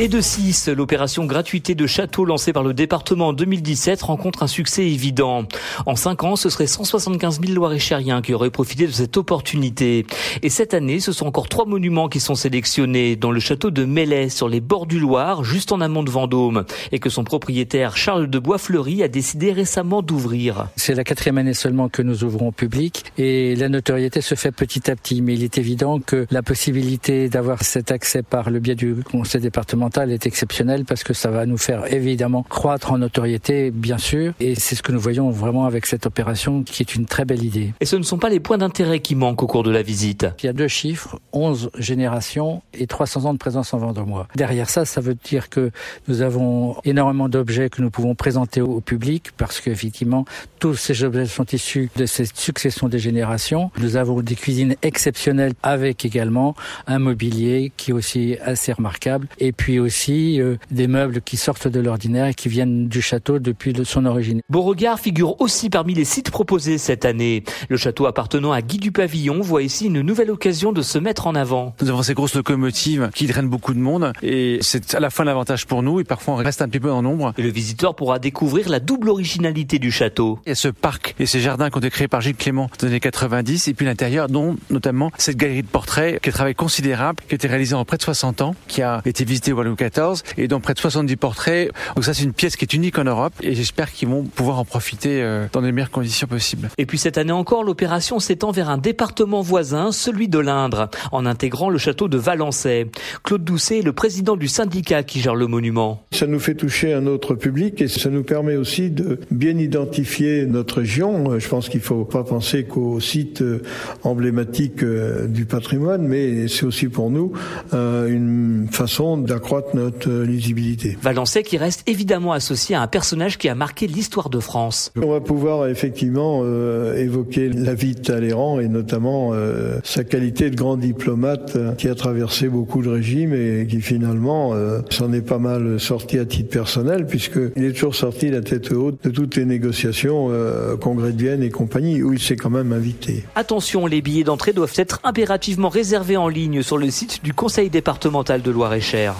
Et de 6, l'opération gratuité de château lancée par le département en 2017 rencontre un succès évident. En 5 ans, ce serait 175 000 Loir-et-Chériens qui auraient profité de cette opportunité. Et cette année, ce sont encore trois monuments qui sont sélectionnés, dans le château de Mellet, sur les bords du Loir, juste en amont de Vendôme, et que son propriétaire Charles de Boisfleury a décidé récemment d'ouvrir. C'est la quatrième année seulement que nous ouvrons au public, et la notoriété se fait petit à petit, mais il est évident que la possibilité d'avoir cet accès par le biais du conseil départemental est exceptionnel parce que ça va nous faire évidemment croître en notoriété, bien sûr. Et c'est ce que nous voyons vraiment avec cette opération qui est une très belle idée. Et ce ne sont pas les points d'intérêt qui manquent au cours de la visite. Il y a deux chiffres, 11 générations et 300 ans de présence en Vendômois. Derrière ça, ça veut dire que nous avons énormément d'objets que nous pouvons présenter au public parce qu'effectivement, tous ces objets sont issus de cette succession des générations. Nous avons des cuisines exceptionnelles avec également un mobilier qui est aussi assez remarquable. Et puis aussi euh, des meubles qui sortent de l'ordinaire et qui viennent du château depuis son origine. Beauregard figure aussi parmi les sites proposés cette année. Le château appartenant à Guy du Pavillon voit ici une nouvelle occasion de se mettre en avant. Nous avons ces grosses locomotives qui drainent beaucoup de monde et c'est à la fois l'avantage pour nous et parfois on reste un petit peu en nombre. Et le visiteur pourra découvrir la double originalité du château. Il y a ce parc et ces jardins qui ont été créés par Gilles Clément dans les années 90 et puis l'intérieur dont notamment cette galerie de portraits qui est un travail considérable qui a été réalisé en près de 60 ans, qui a été visité au Louis XIV et dont près de 70 portraits. Donc ça c'est une pièce qui est unique en Europe et j'espère qu'ils vont pouvoir en profiter euh, dans les meilleures conditions possibles. Et puis cette année encore, l'opération s'étend vers un département voisin, celui de l'Indre, en intégrant le château de Valençay. Claude Doucet est le président du syndicat qui gère le monument. Ça nous fait toucher un autre public et ça nous permet aussi de bien identifier notre région. Je pense qu'il ne faut pas penser qu'au site euh, emblématique euh, du patrimoine, mais c'est aussi pour nous une façon d'accroître notre lisibilité. Valençay qui reste évidemment associé à un personnage qui a marqué l'histoire de France. On va pouvoir effectivement euh, évoquer la vie de Talleyrand et notamment euh, sa qualité de grand diplomate qui a traversé beaucoup de régimes et qui finalement euh, s'en est pas mal sorti à titre personnel puisqu'il est toujours sorti la tête haute de toutes les négociations Congrès de Vienne et compagnie où il s'est quand même invité. Attention, les billets d'entrée doivent être impérativement réservés en ligne sur le site du Conseil départemental de Loire-et-Cher.